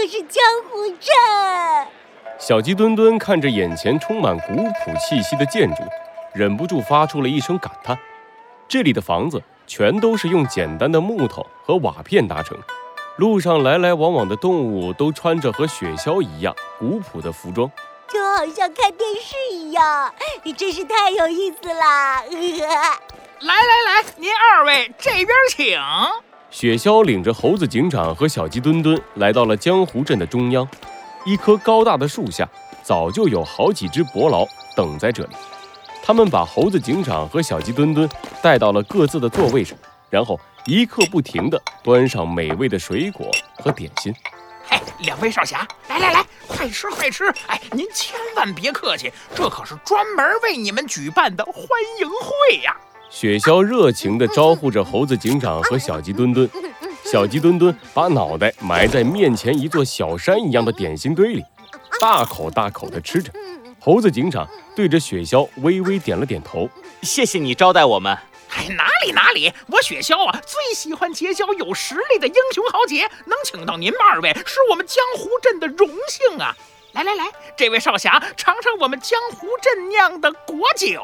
就是江湖镇。小鸡墩墩看着眼前充满古朴气息的建筑，忍不住发出了一声感叹：这里的房子全都是用简单的木头和瓦片搭成。路上来来往往的动物都穿着和雪橇一样古朴的服装，就好像看电视一样，你真是太有意思啦！来来来，您二位这边请。雪橇领着猴子警长和小鸡墩墩来到了江湖镇的中央，一棵高大的树下早就有好几只伯劳等在这里。他们把猴子警长和小鸡墩墩带到了各自的座位上，然后。一刻不停地端上美味的水果和点心。嘿，两位少侠，来来来，快吃快吃！哎，您千万别客气，这可是专门为你们举办的欢迎会呀！雪橇热情地招呼着猴子警长和小鸡墩墩。小鸡墩墩把脑袋埋在面前一座小山一样的点心堆里，大口大口地吃着。猴子警长对着雪橇微微点了点头：“谢谢你招待我们。”哎，哪里哪里，我雪橇啊，最喜欢结交有实力的英雄豪杰，能请到您们二位，是我们江湖镇的荣幸啊！来来来，这位少侠，尝尝我们江湖镇酿的果酒。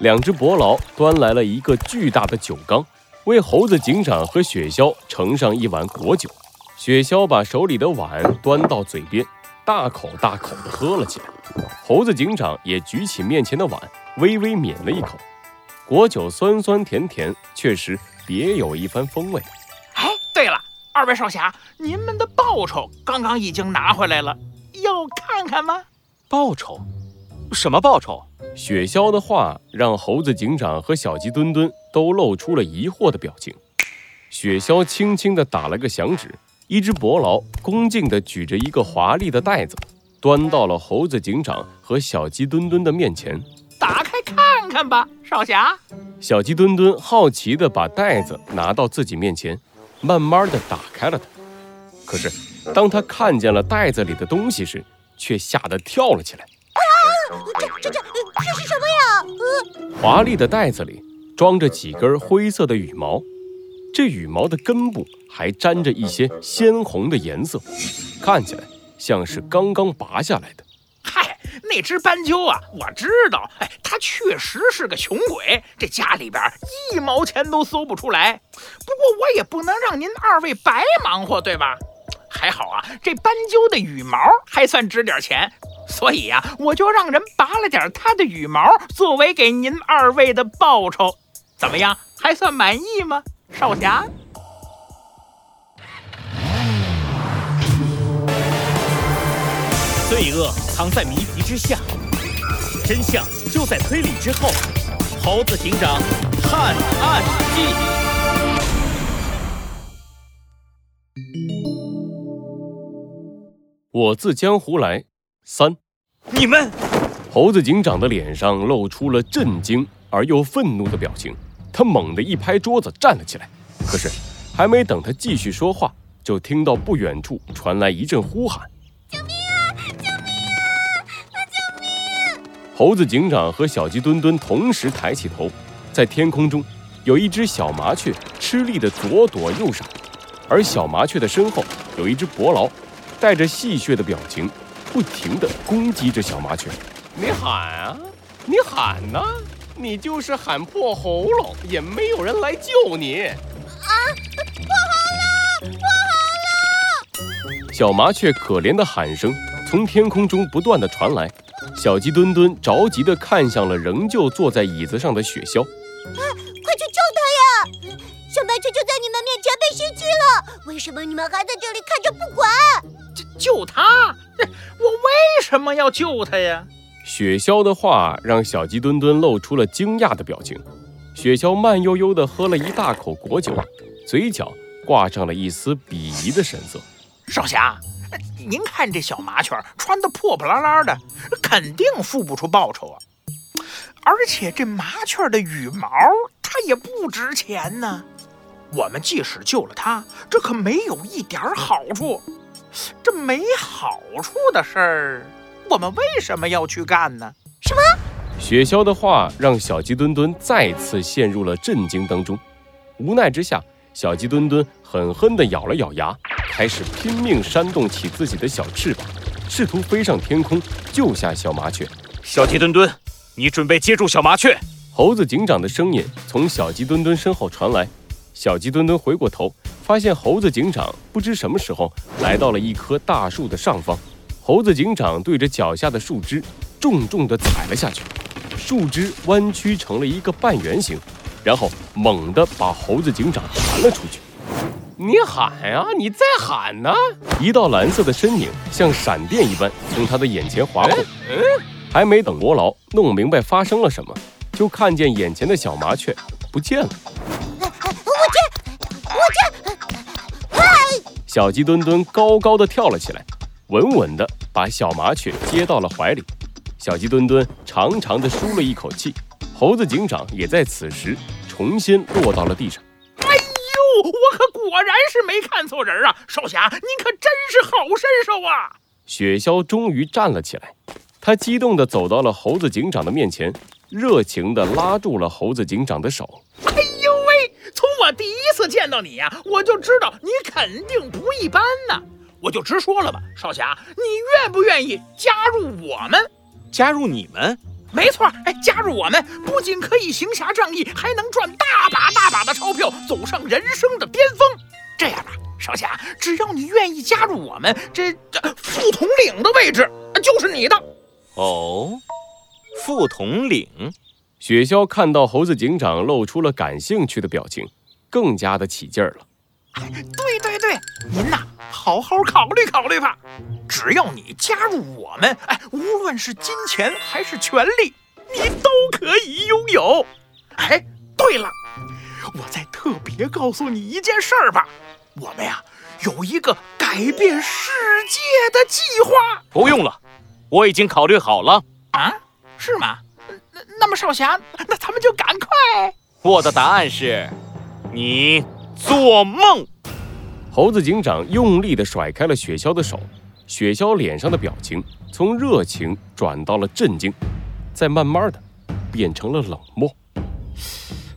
两只伯劳端来了一个巨大的酒缸，为猴子警长和雪橇盛上一碗果酒。雪橇把手里的碗端到嘴边，大口大口地喝了起来。猴子警长也举起面前的碗，微微抿了一口。果酒酸酸甜甜，确实别有一番风味。哎，对了，二位少侠，您们的报酬刚刚已经拿回来了，要看看吗？报酬？什么报酬？雪橇的话让猴子警长和小鸡墩墩都露出了疑惑的表情。雪橇轻轻地打了个响指，一只伯劳恭敬地举着一个华丽的袋子，端到了猴子警长和小鸡墩墩的面前。打开看看吧，少侠。小鸡墩墩好奇地把袋子拿到自己面前，慢慢地打开了它。可是，当他看见了袋子里的东西时，却吓得跳了起来。啊！这、这、这、这是什么呀？华丽的袋子里装着几根灰色的羽毛，这羽毛的根部还沾着一些鲜红的颜色，看起来像是刚刚拔下来的。嗨那只斑鸠啊，我知道，哎，它确实是个穷鬼，这家里边一毛钱都搜不出来。不过我也不能让您二位白忙活，对吧？还好啊，这斑鸠的羽毛还算值点钱，所以呀，我就让人拔了点它的羽毛，作为给您二位的报酬。怎么样，还算满意吗，少侠？罪恶藏在谜题之下，真相就在推理之后。猴子警长探案记，我自江湖来三。你们，猴子警长的脸上露出了震惊而又愤怒的表情，他猛地一拍桌子，站了起来。可是，还没等他继续说话，就听到不远处传来一阵呼喊。救命啊！救命啊！救命猴子警长和小鸡墩墩同时抬起头，在天空中有一只小麻雀吃力的左躲右闪，而小麻雀的身后有一只伯劳，带着戏谑的表情，不停地攻击着小麻雀。你喊啊，你喊呐，你就是喊破喉咙，也没有人来救你。啊，不好了，不好了！小麻雀可怜的喊声从天空中不断地传来。小鸡墩墩着急地看向了仍旧坐在椅子上的雪橇，啊，快去救他呀！小麻雀就在你们面前被袭击了，为什么你们还在这里看着不管？救救他？什么要救他呀？雪橇的话让小鸡墩墩露出了惊讶的表情。雪橇慢悠悠地喝了一大口果酒，嘴角挂上了一丝鄙夷的神色。少侠。您看这小麻雀穿的破破烂烂的，肯定付不出报酬啊！而且这麻雀的羽毛它也不值钱呢。我们即使救了它，这可没有一点好处。这没好处的事儿，我们为什么要去干呢？什么？雪橇的话让小鸡墩墩再次陷入了震惊当中。无奈之下，小鸡墩墩狠狠地咬了咬牙。开始拼命扇动起自己的小翅膀，试图飞上天空救下小麻雀。小鸡墩墩，你准备接住小麻雀。猴子警长的声音从小鸡墩墩身后传来。小鸡墩墩回过头，发现猴子警长不知什么时候来到了一棵大树的上方。猴子警长对着脚下的树枝重重地踩了下去，树枝弯曲成了一个半圆形，然后猛地把猴子警长弹了出去。你喊呀，你再喊呢！一道蓝色的身影像闪电一般从他的眼前划过。嗯，还没等罗劳弄明白发生了什么，就看见眼前的小麻雀不见了。我接，我接！嗨！小鸡墩墩高高的跳了起来。稳稳地把小麻雀接到了怀里，小鸡墩墩长长的舒了一口气。猴子警长也在此时重新落到了地上。哎呦，我可果然是没看错人啊！少侠，您可真是好身手啊！雪橇终于站了起来，他激动地走到了猴子警长的面前，热情地拉住了猴子警长的手。哎呦喂，从我第一次见到你呀，我就知道你肯定不一般呢。我就直说了吧，少侠，你愿不愿意加入我们？加入你们？没错，哎，加入我们不仅可以行侠仗义，还能赚大把大把的钞票，走上人生的巅峰。这样吧，少侠，只要你愿意加入我们，这这副统领的位置就是你的。哦，副统领。雪橇看到猴子警长露出了感兴趣的表情，更加的起劲儿了。对对对，您呐。好好考虑考虑吧，只要你加入我们，哎，无论是金钱还是权利，你都可以拥有。哎，对了，我再特别告诉你一件事儿吧，我们呀有一个改变世界的计划。不用了，我已经考虑好了。啊，是吗？那那么少侠，那咱们就赶快。我的答案是，你做梦。猴子警长用力地甩开了雪橇的手，雪橇脸上的表情从热情转到了震惊，再慢慢的变成了冷漠。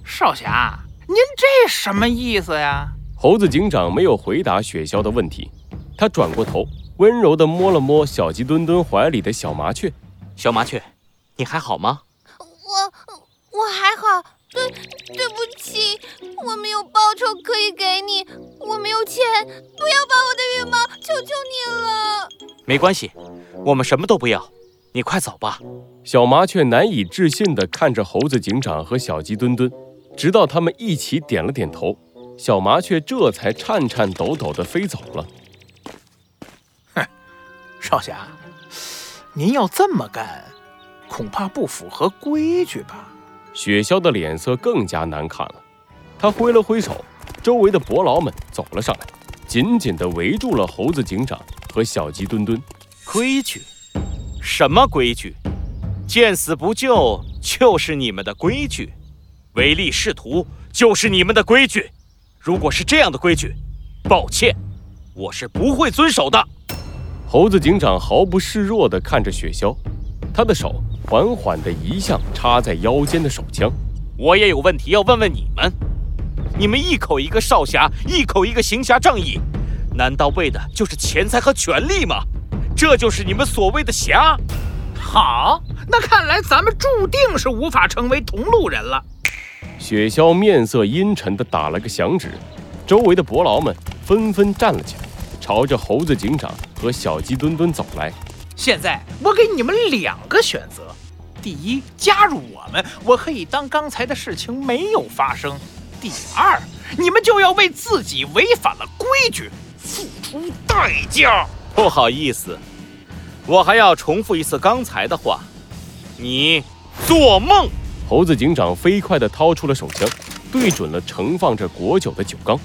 少侠，您这什么意思呀？猴子警长没有回答雪橇的问题，他转过头，温柔地摸了摸小鸡墩墩怀里的小麻雀。小麻雀，你还好吗？我我还好。对，对不起，我没有报酬可以给你，我没有钱，不要把我的羽毛，求求你了。没关系，我们什么都不要，你快走吧。小麻雀难以置信地看着猴子警长和小鸡墩墩，直到他们一起点了点头，小麻雀这才颤颤抖抖地飞走了。哼，少侠，您要这么干，恐怕不符合规矩吧？雪橇的脸色更加难看了，他挥了挥手，周围的伯劳们走了上来，紧紧地围住了猴子警长和小鸡墩墩。规矩？什么规矩？见死不救就是你们的规矩，唯利是图就是你们的规矩。如果是这样的规矩，抱歉，我是不会遵守的。猴子警长毫不示弱地看着雪橇，他的手。缓缓地移向插在腰间的手枪。我也有问题要问问你们：你们一口一个少侠，一口一个行侠仗义，难道为的就是钱财和权力吗？这就是你们所谓的侠？好，那看来咱们注定是无法成为同路人了。雪橇面色阴沉地打了个响指，周围的伯劳们纷纷站了起来，朝着猴子警长和小鸡墩墩走来。现在我给你们两个选择。第一，加入我们，我可以当刚才的事情没有发生。第二，你们就要为自己违反了规矩付出代价。不好意思，我还要重复一次刚才的话。你做梦！猴子警长飞快地掏出了手枪，对准了盛放着果酒的酒缸。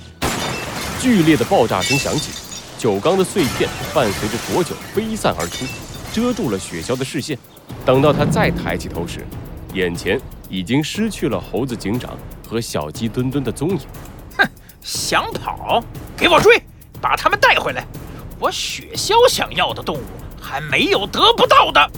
剧烈的爆炸声响起，酒缸的碎片伴随着浊酒飞散而出，遮住了雪橇的视线。等到他再抬起头时，眼前已经失去了猴子警长和小鸡墩墩的踪影。哼，想跑？给我追，把他们带回来！我雪橇想要的动物还没有得不到的。